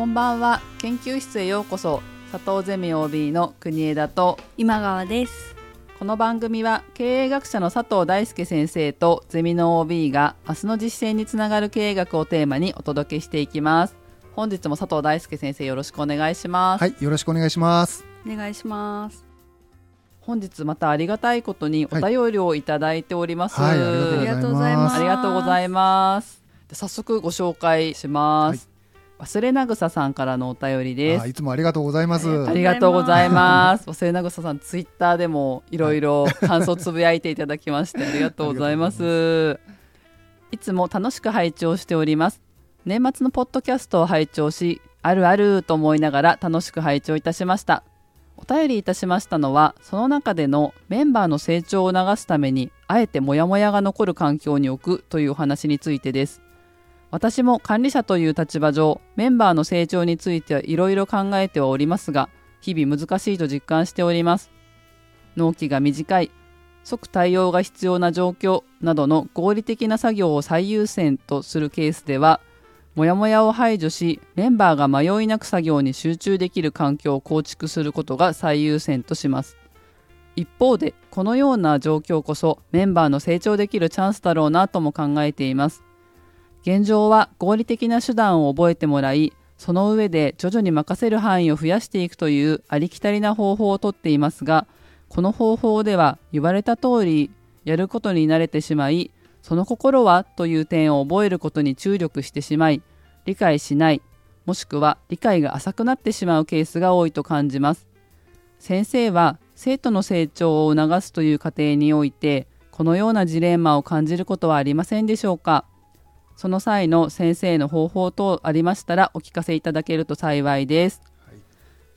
こんばんは。研究室へようこそ。佐藤ゼミ OB の国枝と。今川です。この番組は経営学者の佐藤大輔先生とゼミの OB が明日の実践につながる経営学をテーマにお届けしていきます。本日も佐藤大輔先生よろしくお願いします。はいよろしくお願いします。お願いします。本日またありがたいことにお便りをいただいております、はいはいありがとうございます。ありがとうございます。で早速ご紹介します、忘れなぐささんからのお便りですあいつもありがとうございますありがとうございます。忘れなぐささん、ツイッターでもいろいろ感想つぶやいていただきまして、ありがとうございます。いつも楽しく拝聴しております。年末のポッドキャストを拝聴し、あるあると思いながら楽しく拝聴いたしました。お便りいたしましたのは、その中でのメンバーの成長を促すために、あえてモヤモヤが残る環境に置くというお話についてです。私も管理者という立場上メンバーの成長についてはいろいろ考えてはおりますが日々難しいと実感しております。納期が短い。即対応が必要な状況などの合理的な作業を最優先とするケースではモヤモヤを排除しメンバーが迷いなく作業に集中できる環境を構築することが最優先とします。一方でこのような状況こそメンバーの成長できるチャンスだろうなとも考えています。現状は合理的な手段を覚えてもらいその上で徐々に任せる範囲を増やしていくというありきたりな方法をとっていますがこの方法では言われた通りやることに慣れてしまいその心はという点を覚えることに注力してしまい理解しないもしくは理解が浅くなってしまうケースが多いと感じます。先生は生徒の成長を促すという過程においてこのようなジレンマを感じることはありませんでしょうか？その際の先生の方法等ありましたらお聞かせいただけると幸いです。はい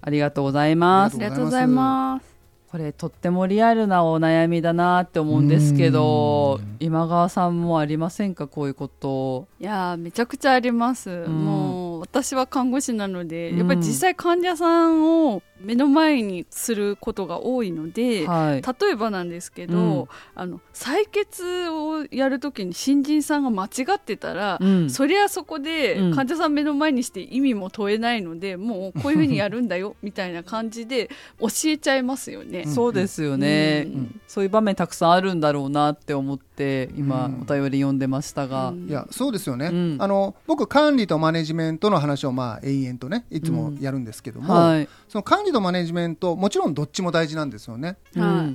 ありがとうございますあり。がとうございますこれとってもリアルなお悩みだなって思うんですけどうん、今川さんもありませんか？こういうこと。いやーめちゃくちゃあります、んもう私は看護師なので、うん。やっぱり実際患者さんを目の前にすることが多いので、はい。例えばなんですけど、うん。あの採血をやるときに新人さんが間違ってたら、うん。そりゃそこでうん。患者さん目の前にして意味も問えないので、もうこういうふうにやるんだよ みたいな感じで教えちゃいますよね。そうですよね、うん。そういう場面たくさんあるんだろうなって思って今うん。お便り読んでましたが、うん。いやそうですよね、うん。あの僕管理とマネジメントの話をまあ延々とねいつもやるんですけども、はい。その管理とマネジメントもちろんどっちも大事なんですよね。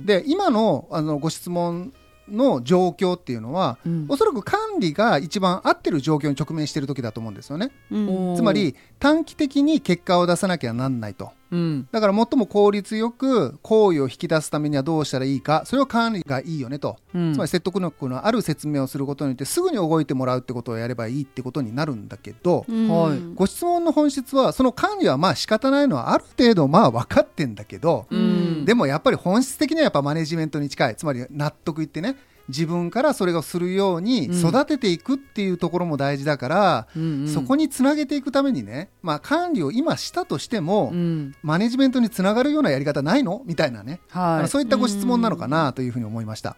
で今のあのご質問の状況っていうのは、うん。おそらく管理が一番合ってる状況に直面している時だと思うんですよね。うん。つまり短期的に結果を出さなきゃなんないとうん。だから最も効率よく行為を引き出すためにはどうしたらいいかそれを管理がいいよねと、うん。つまり説得力のある説明をすることによってすぐに動いてもらうってことをやればいいってことになるんだけど、うんはい。ご質問の本質はその管理はまあ仕方ないのはある程度まあ分かってんだけど、うん。でもやっぱり本質的にはやっぱマネジメントに近い。つまり納得いってね自分からそれをするように育てていくっていうところも大事だから、うんうんそこにつなげていくためにね、まあ、管理を今したとしても、うんマネジメントにつながるようなやり方ないの？みたいなね、あはい。のそういったご質問なのかな？というふうに思いました。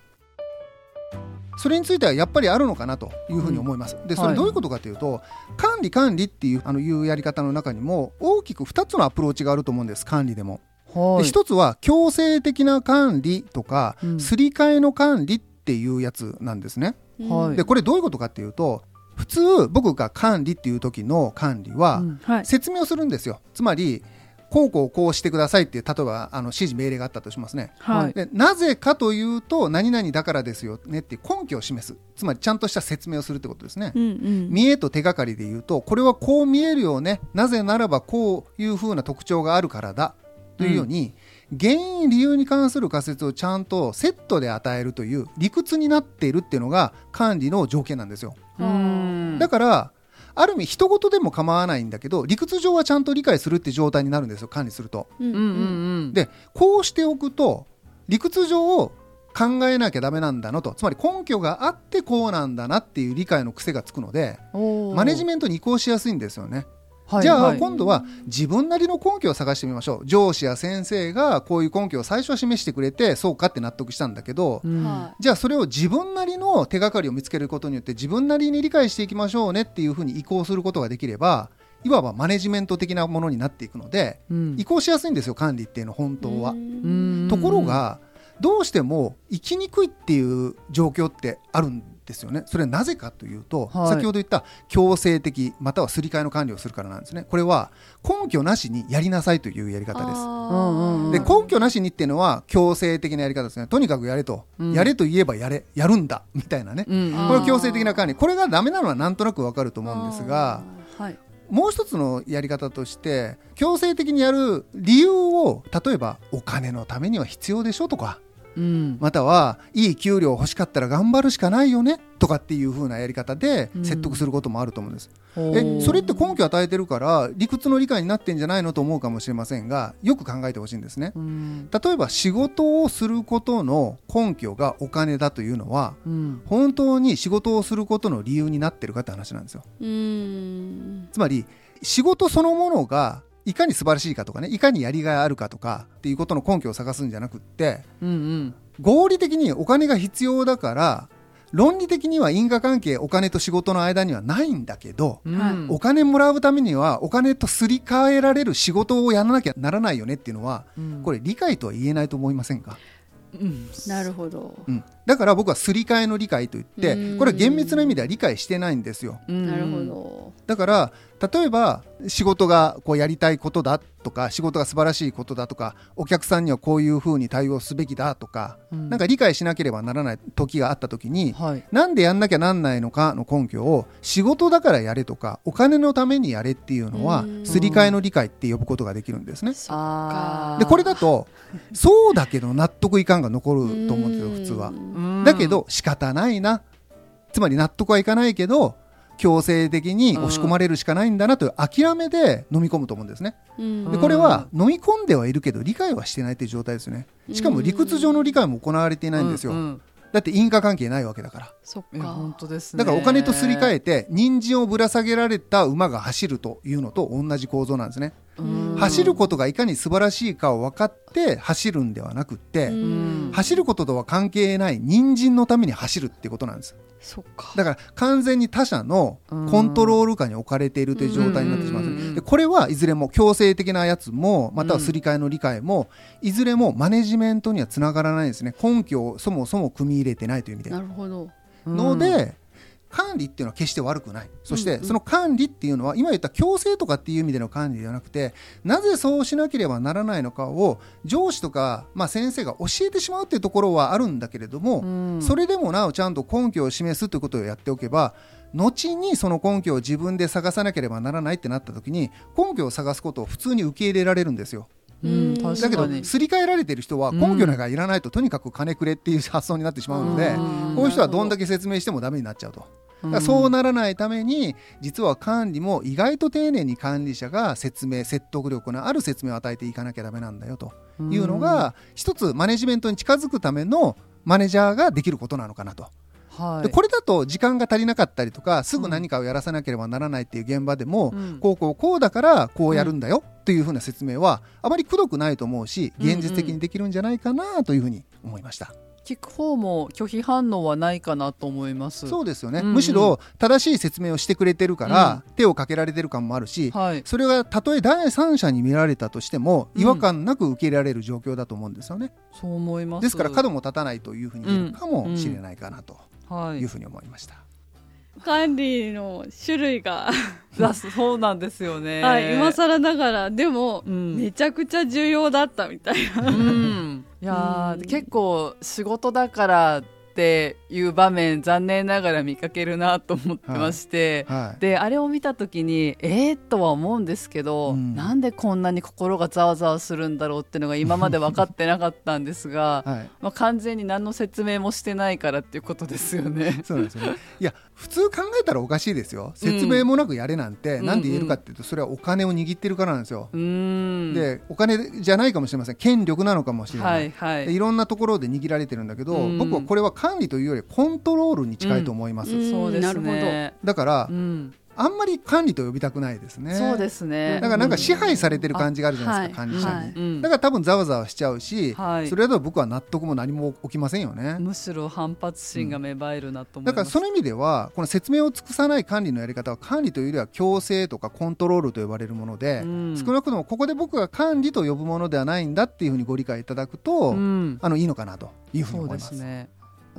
それについてはやっぱりあるのかな？というふうに思います。で、そはいれどういうことかというと、管理管理っていうあのいうやり方の中にも大きく2つのアプローチがあると思うんです。管理でも。はい。で一つは強制的な管理とか、うんすり替えの管理っていうやつなんですね。はい。でこれどういうことかっていうと普通僕が管理っていう時の管理は、うん。はい。説明をするんですよ。つまりこうこうこうしてくださいっていう例えばあの指示命令があったとしますね。はい。でなぜかというと何々だからですよねっていう根拠を示す。つまりちゃんとした説明をするってことですね、うんうん。見栄と手がかりで言うとこれはこう見えるよね。なぜならばこういうふうな特徴があるからだ。というように、原因理由に関する仮説をちゃんとセットで与えるという理屈になっているっていうのが管理の条件なんですよ。うん。だからある意味人事でも構わないんだけど理屈上はちゃんと理解するって状態になるんですよ管理すると。うん。うんうんうん。でこうしておくと理屈上を考えなきゃダメなんだなと。つまり根拠があってこうなんだなっていう理解の癖がつくのでマネジメントに移行しやすいんですよねじゃあ、はい。今度は自分なりの根拠を探してみましょう。上司や先生がこういう根拠を最初は示してくれてそうかって納得したんだけど、うん。はじゃあそれを自分なりの手がかりを見つけることによって自分なりに理解していきましょうねっていうふうに移行することができればいわばマネジメント的なものになっていくのでうん。移行しやすいんですよ管理っていうの本当は。うん。ところがどうしても生きにくいっていう状況ってあるんですよね。それはなぜかというと、はい先ほど言った強制的またはすり替えの管理をするからなんですね。これは根拠なしにやりなさいというやり方です。うんうんで根拠なしにっていうのは強制的なやり方ですね。とにかくやれと、うんやれと言えばやれやるんだみたいなね。うんこれは強制的な管理これがダメなのはなんとなくわかると思うんですがもう一つのやり方として強制的にやる理由を例えばお金のためには必要でしょとかうんまたはいい給料欲しかったら頑張るしかないよねとかっていう風なやり方でうん説得することもあると思うんです。ほうえそれって根拠を与えてるから理屈の理解になってんじゃないのと思うかもしれませんがよく考えてほしいんですね。うん例えば仕事をすることの根拠がお金だというのはうん本当に仕事をすることの理由になってるかって話なんですよ。つまり仕事そのものがいかに素晴らしいかとかねいかにやりがいあるかとかっていうことの根拠を探すんじゃなくってうんうん。合理的にお金が必要だから論理的には因果関係お金と仕事の間にはないんだけど、うん。お金もらうためにはお金とすり替えられる仕事をやらなきゃならないよねっていうのはうん。これ理解とは言えないと思いませんか、うん。なるほど。うん、だから僕はすり替えの理解といってうん。これは厳密な意味では理解してないんですよ。うん。なるほど。だから例えば仕事がこうやりたいことだとか仕事が素晴らしいことだとかお客さんにはこういうふうに対応すべきだとか、うん。なんか理解しなければならない時があった時にはい。なんでやんなきゃなんないのかの根拠を仕事だからやれとかお金のためにやれっていうのはうん。すり替えの理解って呼ぶことができるんですね。でこれだとそうだけど納得いかんが残ると思うんですよ普通は。うん。だけど仕方ないな。つまり納得はいかないけど強制的に押し込まれるしかないんだなという諦めで飲み込むと思うんですね。うんでこれは飲み込んではいるけど理解はしてないという状態ですよね。しかも理屈上の理解も行われていないんですよ。だって因果関係ないわけだから。いやそっか本当ですねだからお金とすり替えて人参をぶら下げられた馬が走るというのと同じ構造なんですね。うん。走ることがいかに素晴らしいかを分かって走るんではなくって、うん。走ることとは関係ない人参のために走るっていうことなんです。そっか。だから完全に他者のコントロール下に置かれているという状態になってしまうでこれはいずれも強制的なやつもまたはすり替えの理解もいずれもマネジメントにはつながらないんですね。根拠をそもそも組み入れてないという意味で。なるほど。ので管理っていうのは決して悪くない。そしてその管理っていうのは今言った強制とかっていう意味での管理ではなくてなぜそうしなければならないのかを上司とか、まあ、先生が教えてしまうっていうところはあるんだけれども、うん。それでもなおちゃんと根拠を示すということをやっておけば後にその根拠を自分で探さなければならないってなった時に根拠を探すことを普通に受け入れられるんですよ。うんだだけどすり替えられてる人は根拠なんかいらないと、とにかく金くれっていう発想になってしまうので、うん。こういう人はどんだけ説明してもダメになっちゃうと。そうならないために実は管理も意外と丁寧に管理者が説明説得力のある説明を与えていかなきゃダメなんだよと。いうのが一つマネジメントに近づくためのマネージャーができることなのかなと。はい。でこれだと時間が足りなかったりとかすぐ何かをやらさなければならないっていう現場でも、うん。こうこうこうだからこうやるんだよというふうな説明はあまりくどくないと思うし現実的にできるんじゃないかなというふうに思いました。聞く方も拒否反応はないかなと思います。そうですよね、うんうん。むしろ正しい説明をしてくれてるから、手をかけられてる感もあるし、はい。それがたとえ第三者に見られたとしてもうん。違和感なく受け入れられる状況だと思うんですよね、そう思います。ですから角も立たないというふうに言えるかもしれないかなとはい。いうふうに思いました、管理の種類が、だそうなんですよね。はい、今更ながら。でも、うん。めちゃくちゃ重要だったみたいな。うん、いやー、うん。結構仕事だからっていう場面残念ながら見かけるなと思ってまして、はいであれを見た時にえー、とは思うんですけど、うんなんでこんなに心がざわざわするんだろうっていうのが今まで分かってなかったんですが、はい、まあ、完全に何の説明もしてないからっていうことですよね。そうですよね。いや、普通考えたらおかしいですよ。説明もなくやれなんて、うんなんで言えるかっていうと、それはお金を握ってるからなんですよ。で、お金じゃないかもしれません。権力なのかもしれない。はいはいでいろんなところで握られてるんだけど、うん僕はこれは管理というよりコントロールに近いと思います。うんそうですなるほね。だから、うん。あんまり管理と呼びたくないですね。そうですね。だからなんか支配されてる感じがあるじゃないですか、うん。管理者。に、はい。うん。だから多分ざわざわしちゃうし、はい。それだと僕は納得も何も起きませんよね、むしろ反発心が芽生えるなと思います、だからその意味ではこの説明を尽くさない管理のやり方は管理というよりは強制とかコントロールと呼ばれるもので、うん。少なくともここで僕が管理と呼ぶものではないんだっていうふうにご理解いただくと、うん。あのいいのかなというふうに思います。すね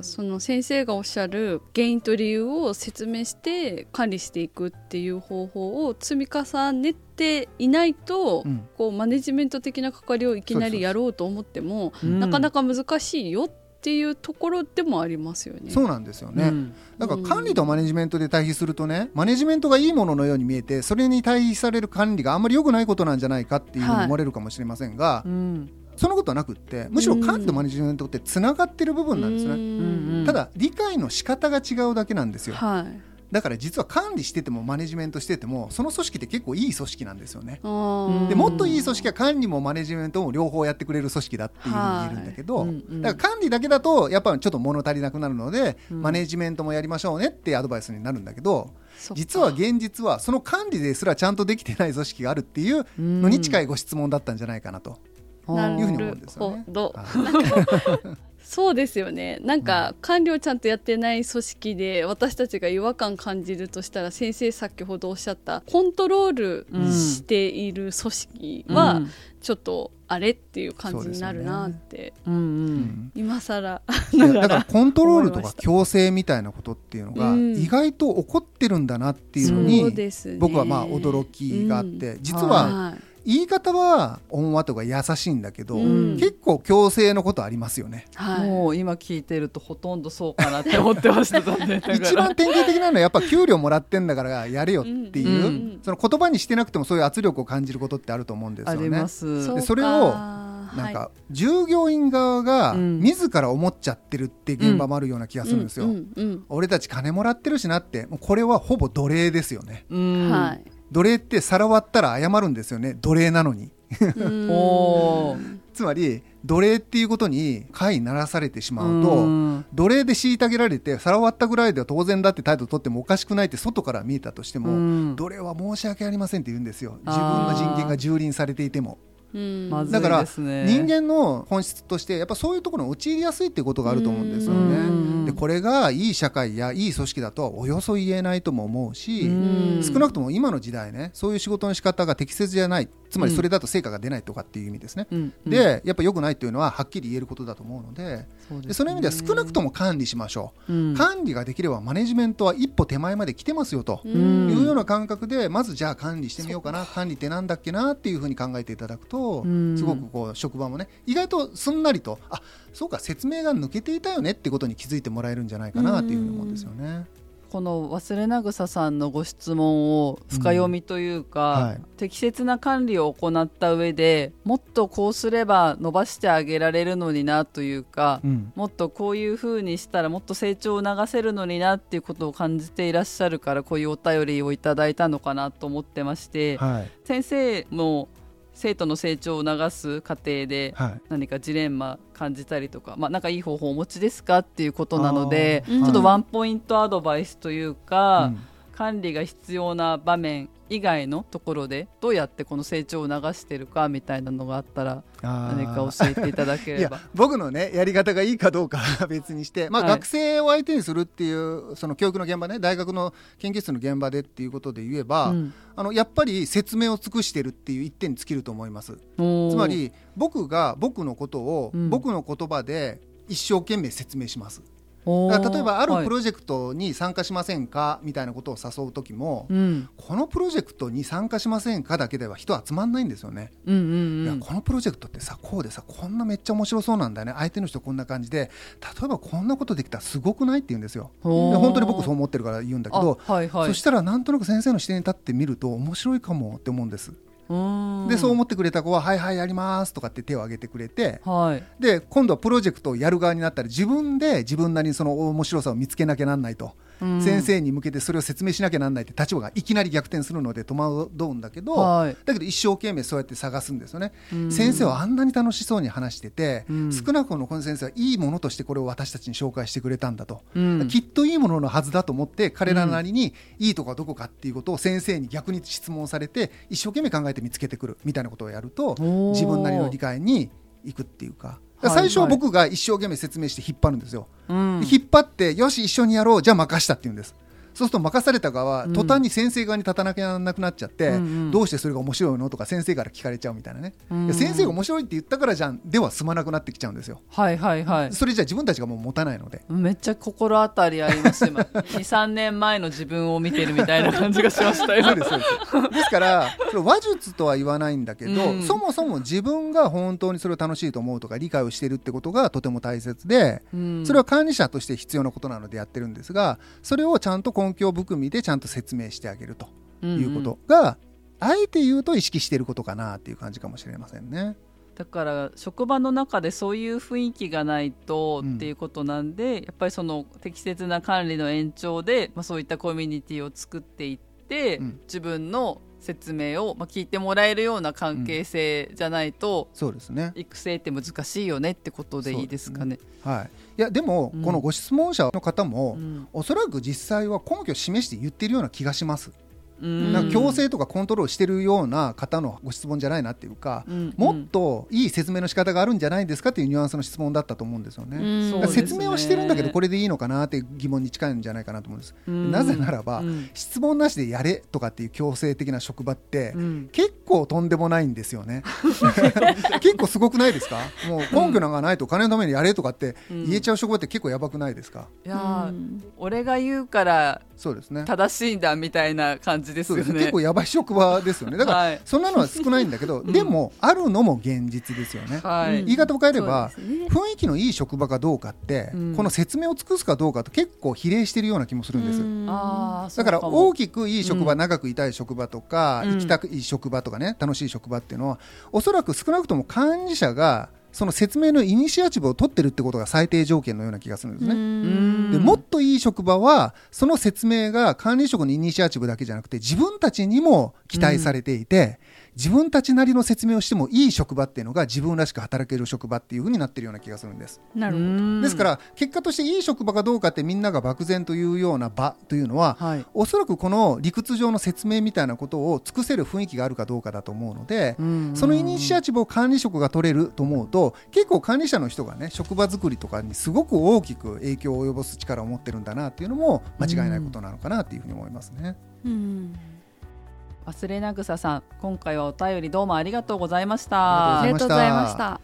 その先生がおっしゃる原因と理由を説明して管理していくっていう方法を積み重ねていないと、うん。こうマネジメント的な関わりをいきなりやろうと思ってもうん。なかなか難しいよっていうところでもありますよね。そうなんですよね、うん。だから管理とマネジメントで対比するとねマネジメントがいいもののように見えてそれに対比される管理があんまり良くないことなんじゃないかっていうふうに思われるかもしれませんが、うんそんなことはなくってむしろ管理とマネジメントってつながってる部分なんですね、ただ理解の仕方が違うだけなんですよ。はい。だから実は管理しててもマネジメントしててもその組織って結構いい組織なんですよね。でもっといい組織は管理もマネジメントも両方やってくれる組織だっていうふうに言えるんだけど、はいうんうん。だから管理だけだとやっぱりちょっと物足りなくなるので、うん。マネジメントもやりましょうねってアドバイスになるんだけど実は現実はその管理ですらちゃんとできてない組織があるっていうのに近いご質問だったんじゃないかなとなるほ。ど。はい そうですよね。なんか管理をちゃんとやってない組織で私たちが違和感感じるとしたら先生先ほどおっしゃったコントロールしている組織はうん。ちょっとあれっていう感じになるなって、うんう今更。だからコントロールとか強制みたいなことっていうのがうん。意外と起こってるんだなっていうのにですね。僕はまあ驚きがあって実はははい言い方は温和とか優しいんだけどうん。結構強制のことありますよね。はい。もう今聞いてるとほとんどそうかなって思ってました一番典型的なのはやっぱ給料もらってんだからやれよっていう、うんその言葉にしてなくてもそういう圧力を感じることってあると思うんですあよね。ります。そでそれをなんか従業員側がうん。自ら思っちゃってるって現場もあるような気がするんですよ。俺たち金もらってるしなってもうこれはほぼ奴隷ですよね。うん。はい奴隷って皿割ったら謝るんですよね。奴隷なのに。つまり奴隷っていうことに解ならされてしまうと、うん。奴隷で虐げられて皿割ったぐらいでは当然だって態度を取ってもおかしくないって外から見えたとしても、うん。奴隷は申し訳ありませんって言うんですよ。自分の人権が蹂躙されていても。うんまずいだから人間の本質としてやっぱそういうところに陥りやすいっていうことがあると思うんですようん。ねでこれがいい社会やいい組織だとはおよそ言えないとも思うし、うん。少なくとも今の時代ねそういう仕事の仕方が適切じゃない。つまりそれだと成果が出ないとかっていう意味ですね、うん。うん。でやっぱ良くないっていうのははっきり言えることだと思うのでそうでその意味では少なくとも管理しましょう、うん。管理ができればマネジメントは一歩手前まで来てますよと、ん。いうような感覚でまずじゃあ管理してみようかな管理ってなんだっけなっていうふうに考えていただくとうん。すごくこう職場もね意外とすんなりとあそうか説明が抜けていたよねってことに気づいてもらえるんじゃないかなっていうふうに思うんですよね。この忘れなぐささんのご質問を深読みというか、うん。はい。適切な管理を行った上でもっとこうすれば伸ばしてあげられるのになというか、うん。もっとこういう風にしたらもっと成長を促せるのになっていうことを感じていらっしゃるからこういうお便りをいただいたのかなと思ってまして、はい。先生も生徒の成長を促す過程ではい。何かジレンマ感じたりとか、まあ、なんかいい方法をお持ちですかっていうことなのでちょっとはいワンポイントアドバイスというか、うん管理が必要な場面以外のところでどうやってこの成長を促してるかみたいなのがあったら何か教えていただけいやれば。僕のねやり方がいいかどうかは別にして、まあ、はい学生を相手にするっていうその教育の現場ね大学の研究室の現場でっていうことで言えば、うん。あのやっぱり説明を尽くしてるっていう一点に尽きると思います。つまり僕が僕のことを、うん。僕の言葉で一生懸命説明します例えばあるはい。プロジェクトに参加しませんかみたいなことを誘う時も、うん。このプロジェクトに参加しませんかだけでは人集まんないんですよね。うんうんいうやんこのプロジェクトってさこうでさこんなめっちゃ面白そうなんだよね。相手の人こんな感じで例えばこんなことできたらすごくないって言うんですよ。本当に僕そう思ってるから言うんだけど、あはいはい。そしたらなんとなく先生の視点に立ってみると面白いかもって思うんですでそう思ってくれた子は「はいはいやります」とかって手を挙げてくれてはい。で今度はプロジェクトをやる側になったら自分で自分なりにその面白さを見つけなきゃなんないと。うん先生に向けてそれを説明しなきゃなんないって立場がいきなり逆転するので戸惑うんだけど、はい。だけど一生懸命そうやって探すんですよね、うん。先生はあんなに楽しそうに話してて、うん。少なくともこの先生はいいものとしてこれを私たちに紹介してくれたんだと、うん。きっといいもののはずだと思って彼らなりにいいとこはどこかっていうことを先生に逆に質問されて一生懸命考えて見つけてくるみたいなことをやるとー。自分なりの理解にいくっていうか。はい最初は僕が一生懸命説明して引っ張るんですよ。うん。で引っ張ってよし一緒にやろうじゃあ任したって言うんですそうすると任された側は途端に先生側に立たなきゃなくなっちゃって、うんうん。どうしてそれが面白いのとか先生から聞かれちゃうみたいなね、うん。先生が面白いって言ったからじゃん。では済まなくなってきちゃうんですよ。はいはいはい。それじゃあ自分たちがもう持たないので。めっちゃ心当たりあります今。23年前の自分を見てるみたいな感じがしましたよ。そうですそうです。ですからそれ話術とは言わないんだけど、うん。そもそも自分が本当にそれを楽しいと思うとか理解をしているってことがとても大切で、うん。それは管理者として必要なことなのでやってるんですがそれをちゃんと根拠含みでちゃんと説明してあげるということが、あえて言うと意識していることかなっていう感じかもしれませんね。だから職場の中でそういう雰囲気がないとうんっていうことなんで、やっぱりその適切な管理の延長で、まあ、そういったコミュニティを作っていって、うん。自分の説明を、まあ、聞いてもらえるような関係性じゃないと、そうですね。育成って難しいよねってことでいいですかね。はい、いやでも、うん。このご質問者の方も、うん。おそらく実際は根拠を示して言ってるような気がします。うん。なんか強制とかコントロールしてるような方のご質問じゃないなっていうか、うん。もっといい説明の仕方があるんじゃないですかっていうニュアンスの質問だったと思うんですよね。説明はしてるんだけどこれでいいのかなっていう疑問に近いんじゃないかなと思うんです。うん。なぜならば、うん。質問なしでやれとかっていう強制的な職場って、うん。結構とんでもないんですよね。結構すごくないですか？もう根拠なんかないと金のためにやれとかってうん。言えちゃう職場って結構やばくないですか？いや俺が言うからそうですね。正しいんだみたいな感じですよね。そうです結構やばい職場ですよね。だから、はいそんなのは少ないんだけど、でもあるのも現実ですよね。はい、うん言い方を変えれば、ね雰囲気のいい職場かどうかって、うんこの説明を尽くすかどうかと結構比例してるような気もするんです。うんだから大きくいい職場、うん長くいたい職場とか、うん行きたくいい職場とかね楽しい職場っていうのはおそらく少なくとも管理者がその説明のイニシアチブを取ってるってことが最低条件のような気がするんですね。うんでもっといい職場はその説明が管理職のイニシアチブだけじゃなくて自分たちにも期待されていて、自分たちなりの説明をしてもいい職場っていうのが自分らしく働ける職場っていうふうになってるような気がするんです。なるほど。うんですから結果としていい職場かどうかってみんなが漠然というような場というのは、はいおそらくこの理屈上の説明みたいなことを尽くせる雰囲気があるかどうかだと思うので、そのイニシアチブを管理職が取れると思うと結構管理者の人がね職場作りとかにすごく大きく影響を及ぼす力を持ってるんだなっていうのも間違いないことなのかなっていうふうに思いますね。うん忘れなぐささん今回はお便りどうもありがとうございましあた。ありがとうございました。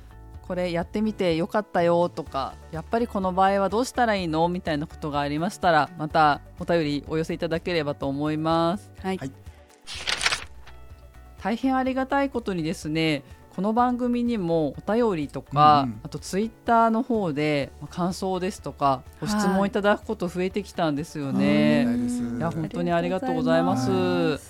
これやってみてよかったよとかやっぱりこの場合はどうしたらいいのみたいなことがありましたらまたお便りお寄せいただければと思います。はい。はい。大変ありがたいことにですねこの番組にもお便りとか、うんうん。あとツイッターの方でまあ感想ですとかご質問いただくこと増えてきたんですよね。い。や本当にありがとうございます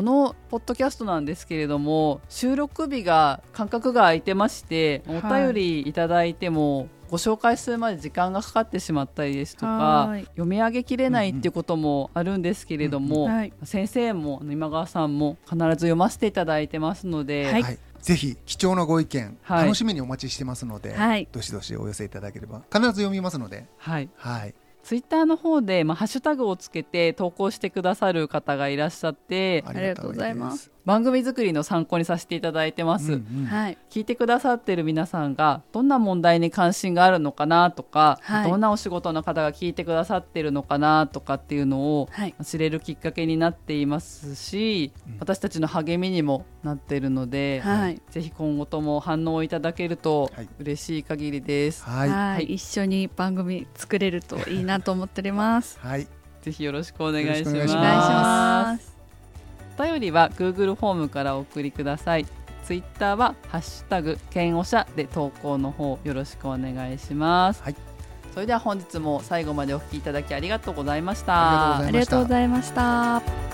このポッドキャストなんですけれども収録日が間隔が空いてましてお便りいただいても、ご紹介するまで時間がかかってしまったりですとかはい。読み上げきれないっていうこともあるんですけれども、うんうんはい。先生も今川さんも必ず読ませていただいてますので、はいはい、ぜひ貴重なご意見、はい。楽しみにお待ちしてますので、はい。どしどしお寄せいただければ必ず読みますので、はい、はい、ツイッターの方で、まあ、ハッシュタグをつけて投稿してくださる方がいらっしゃってありがとうございます。番組作りの参考にさせていただいてます。うんうん。はい。聞いてくださってる皆さんがどんな問題に関心があるのかなとか、はい。どんなお仕事の方が聞いてくださってるのかなとかっていうのをはい。知れるきっかけになっていますし、うん。私たちの励みにもなってるので、はい。ぜひ今後とも反応いただけるとはい。嬉しい限りです。はい、はい、はい。一緒に番組作れるといいなと思っております。はい、ぜひよろしくお願いします。便りは Google フォームからお送りください。ツイッターはハッシュタグ剣おしゃで投稿の方よろしくお願いします。はいそれでは本日も最後までお聞きいただきありがとうございました。ありがとうございましたありがとうございました。